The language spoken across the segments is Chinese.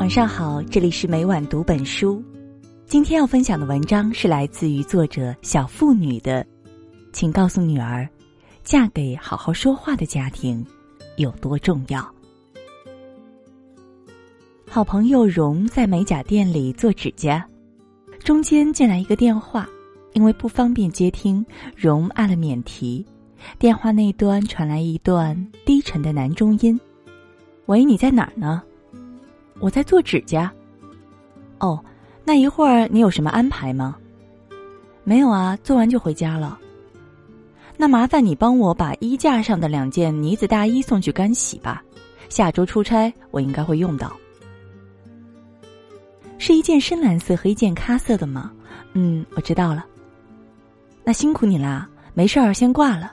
晚上好，这里是每晚读本书。今天要分享的文章是来自于作者小妇女的，请告诉女儿，嫁给好好说话的家庭有多重要。好朋友荣在美甲店里做指甲，中间进来一个电话，因为不方便接听，荣按了免提。电话那端传来一段低沉的男中音：“喂，你在哪儿呢？我在做指甲。哦，那一会儿你有什么安排吗？没有啊，做完就回家了。那麻烦你帮我把衣架上的两件呢子大衣送去干洗吧，下周出差我应该会用到。是一件深蓝色和一件咖色的吗？嗯，我知道了。那辛苦你啦，没事儿，先挂了。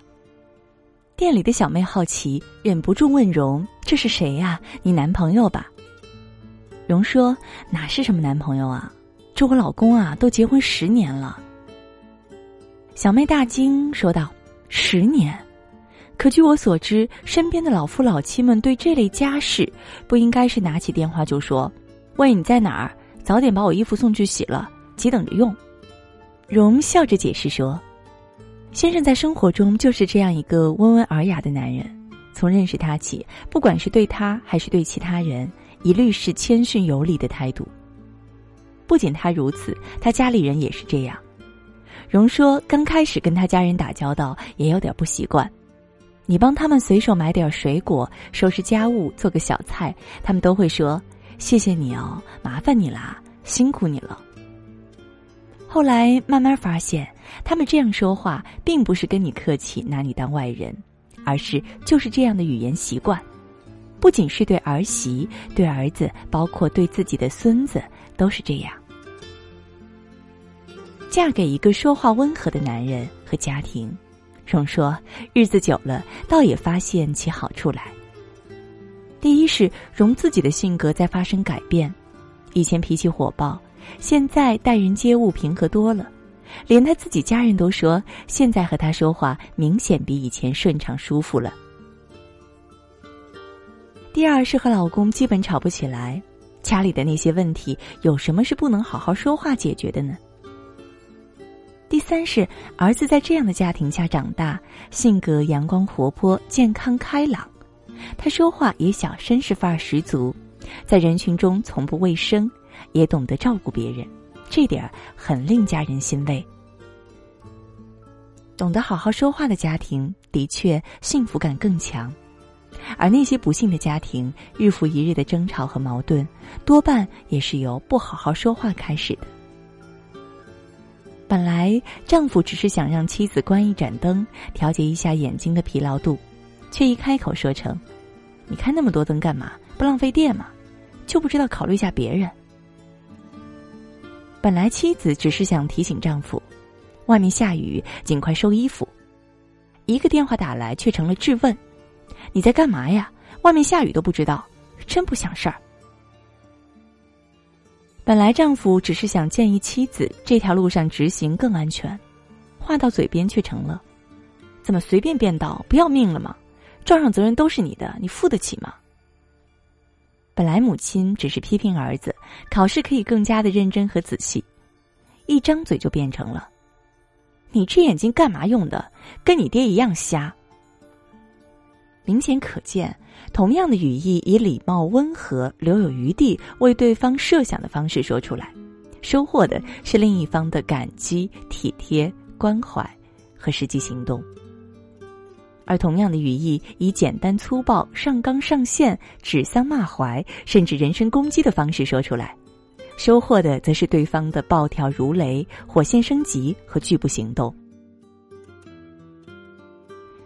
店里的小妹好奇，忍不住问荣：“这是谁呀？你男朋友吧？”荣说：“哪是什么男朋友啊？这我老公啊，都结婚十年了。”小妹大惊，说道：“十年？可据我所知，身边的老夫老妻们对这类家事，不应该是拿起电话就说：‘喂，你在哪儿？早点把我衣服送去洗了，急等着用。’”荣笑着解释说。先生在生活中就是这样一个温文尔雅的男人，从认识他起，不管是对他还是对其他人，一律是谦逊有礼的态度。不仅他如此，他家里人也是这样。荣说，刚开始跟他家人打交道也有点不习惯。你帮他们随手买点水果、收拾家务、做个小菜，他们都会说：“谢谢你哦，麻烦你啦，辛苦你了。”后来慢慢发现，他们这样说话，并不是跟你客气，拿你当外人，而是就是这样的语言习惯。不仅是对儿媳、对儿子，包括对自己的孙子，都是这样。嫁给一个说话温和的男人和家庭，荣说日子久了，倒也发现其好处来。第一是荣自己的性格在发生改变，以前脾气火爆。现在待人接物平和多了，连他自己家人都说，现在和他说话明显比以前顺畅舒服了。第二是和老公基本吵不起来，家里的那些问题有什么是不能好好说话解决的呢？第三是儿子在这样的家庭下长大，性格阳光活泼、健康开朗，他说话也小绅士范儿十足，在人群中从不畏生。也懂得照顾别人，这点儿很令家人欣慰。懂得好好说话的家庭，的确幸福感更强；而那些不幸的家庭，日复一日的争吵和矛盾，多半也是由不好好说话开始的。本来丈夫只是想让妻子关一盏灯，调节一下眼睛的疲劳度，却一开口说成：“你开那么多灯干嘛？不浪费电吗？就不知道考虑一下别人。”本来妻子只是想提醒丈夫，外面下雨，尽快收衣服。一个电话打来，却成了质问：“你在干嘛呀？外面下雨都不知道，真不想事儿。”本来丈夫只是想建议妻子这条路上直行更安全，话到嘴边却成了：“怎么随便变道？不要命了吗？撞上责任都是你的，你付得起吗？”本来母亲只是批评儿子考试可以更加的认真和仔细，一张嘴就变成了：“你这眼睛干嘛用的？跟你爹一样瞎。”明显可见，同样的语义以礼貌、温和、留有余地为对方设想的方式说出来，收获的是另一方的感激、体贴、关怀和实际行动。而同样的语义，以简单粗暴、上纲上线、指桑骂槐，甚至人身攻击的方式说出来，收获的则是对方的暴跳如雷、火线升级和拒不行动。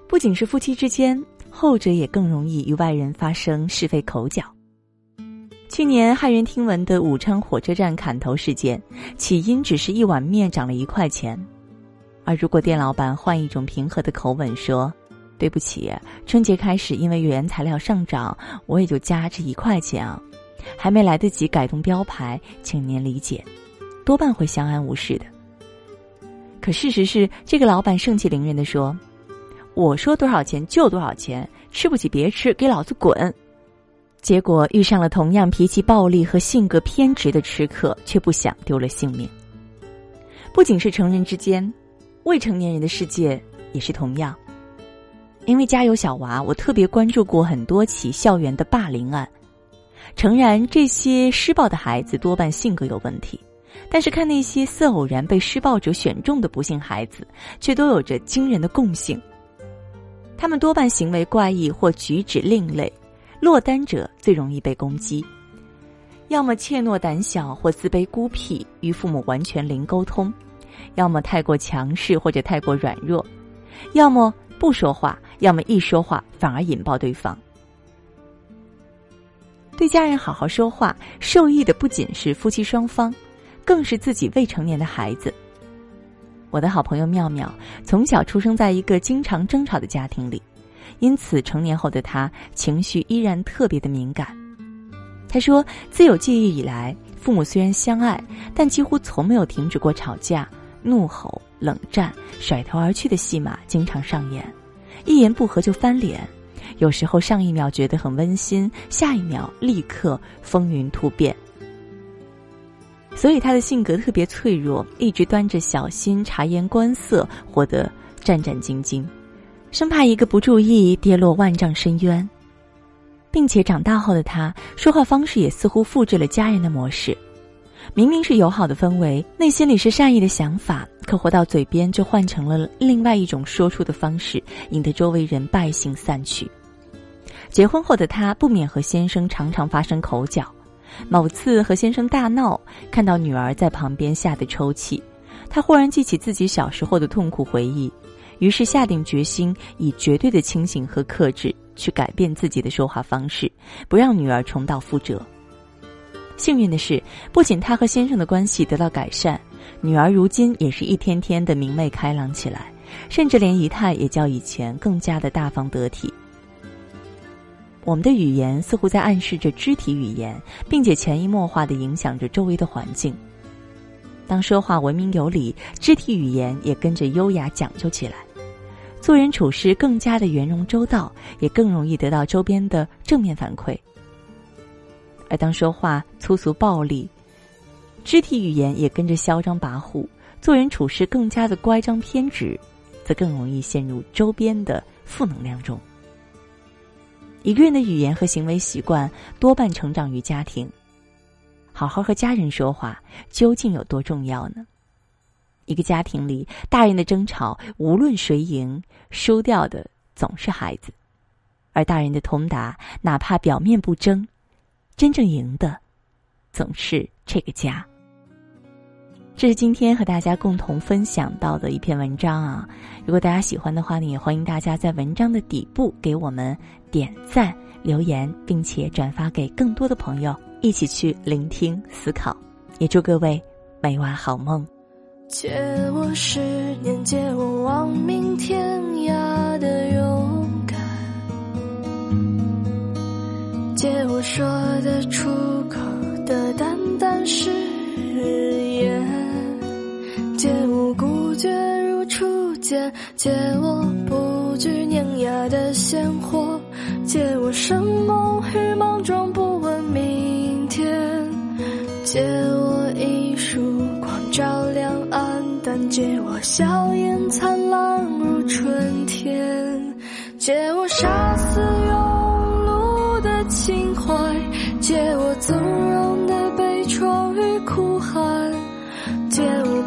不仅是夫妻之间，后者也更容易与外人发生是非口角。去年骇人听闻的武昌火车站砍头事件，起因只是一碗面涨了一块钱，而如果店老板换一种平和的口吻说。对不起，春节开始因为原材料上涨，我也就加这一块钱啊，还没来得及改动标牌，请您理解，多半会相安无事的。可事实是，这个老板盛气凌人的说：“我说多少钱就多少钱，吃不起别吃，给老子滚！”结果遇上了同样脾气暴力和性格偏执的吃客，却不想丢了性命。不仅是成人之间，未成年人的世界也是同样。因为家有小娃，我特别关注过很多起校园的霸凌案。诚然，这些施暴的孩子多半性格有问题，但是看那些似偶然被施暴者选中的不幸孩子，却都有着惊人的共性。他们多半行为怪异或举止另类。落单者最容易被攻击，要么怯懦胆小或自卑孤僻，与父母完全零沟通；要么太过强势或者太过软弱；要么不说话，要么一说话反而引爆对方。对家人好好说话，受益的不仅是夫妻双方，更是自己未成年的孩子。我的好朋友妙妙从小出生在一个经常争吵的家庭里。因此，成年后的她情绪依然特别的敏感。她说，自有记忆以来，父母虽然相爱，但几乎从没有停止过吵架、怒吼、冷战、甩头而去的戏码经常上演。一言不合就翻脸，有时候上一秒觉得很温馨，下一秒立刻风云突变。所以他的性格特别脆弱，一直端着小心，察言观色，活得战战兢兢。生怕一个不注意跌落万丈深渊，并且长大后的他说话方式也似乎复制了家人的模式。明明是友好的氛围，内心里是善意的想法，可活到嘴边就换成了另外一种说出的方式，引得周围人败兴散去。结婚后的他不免和先生常常发生口角，某次和先生大闹，看到女儿在旁边吓得抽泣，他忽然记起自己小时候的痛苦回忆。于是下定决心，以绝对的清醒和克制去改变自己的说话方式，不让女儿重蹈覆辙。幸运的是，不仅他和先生的关系得到改善，女儿如今也是一天天的明媚开朗起来，甚至连仪态也较以前更加的大方得体。我们的语言似乎在暗示着肢体语言，并且潜移默化的影响着周围的环境。当说话文明有礼，肢体语言也跟着优雅讲究起来。做人处事更加的圆融周到，也更容易得到周边的正面反馈。而当说话粗俗暴力，肢体语言也跟着嚣张跋扈，做人处事更加的乖张偏执，则更容易陷入周边的负能量中。一个人的语言和行为习惯多半成长于家庭，好好和家人说话究竟有多重要呢？一个家庭里，大人的争吵，无论谁赢，输掉的总是孩子；而大人的通达，哪怕表面不争，真正赢的，总是这个家。这是今天和大家共同分享到的一篇文章啊！如果大家喜欢的话呢，也欢迎大家在文章的底部给我们点赞、留言，并且转发给更多的朋友，一起去聆听、思考。也祝各位每晚好梦。借我十年，借我亡命天涯的勇敢，借我说得出口的淡淡誓言，我孤绝如初见，借我不惧碾压的鲜活，借我生猛与莽撞，不问明天，借我一束光照亮暗淡。借我笑颜灿烂如春天，借我杀死庸碌的情怀，借我纵容的悲怆与哭喊，借我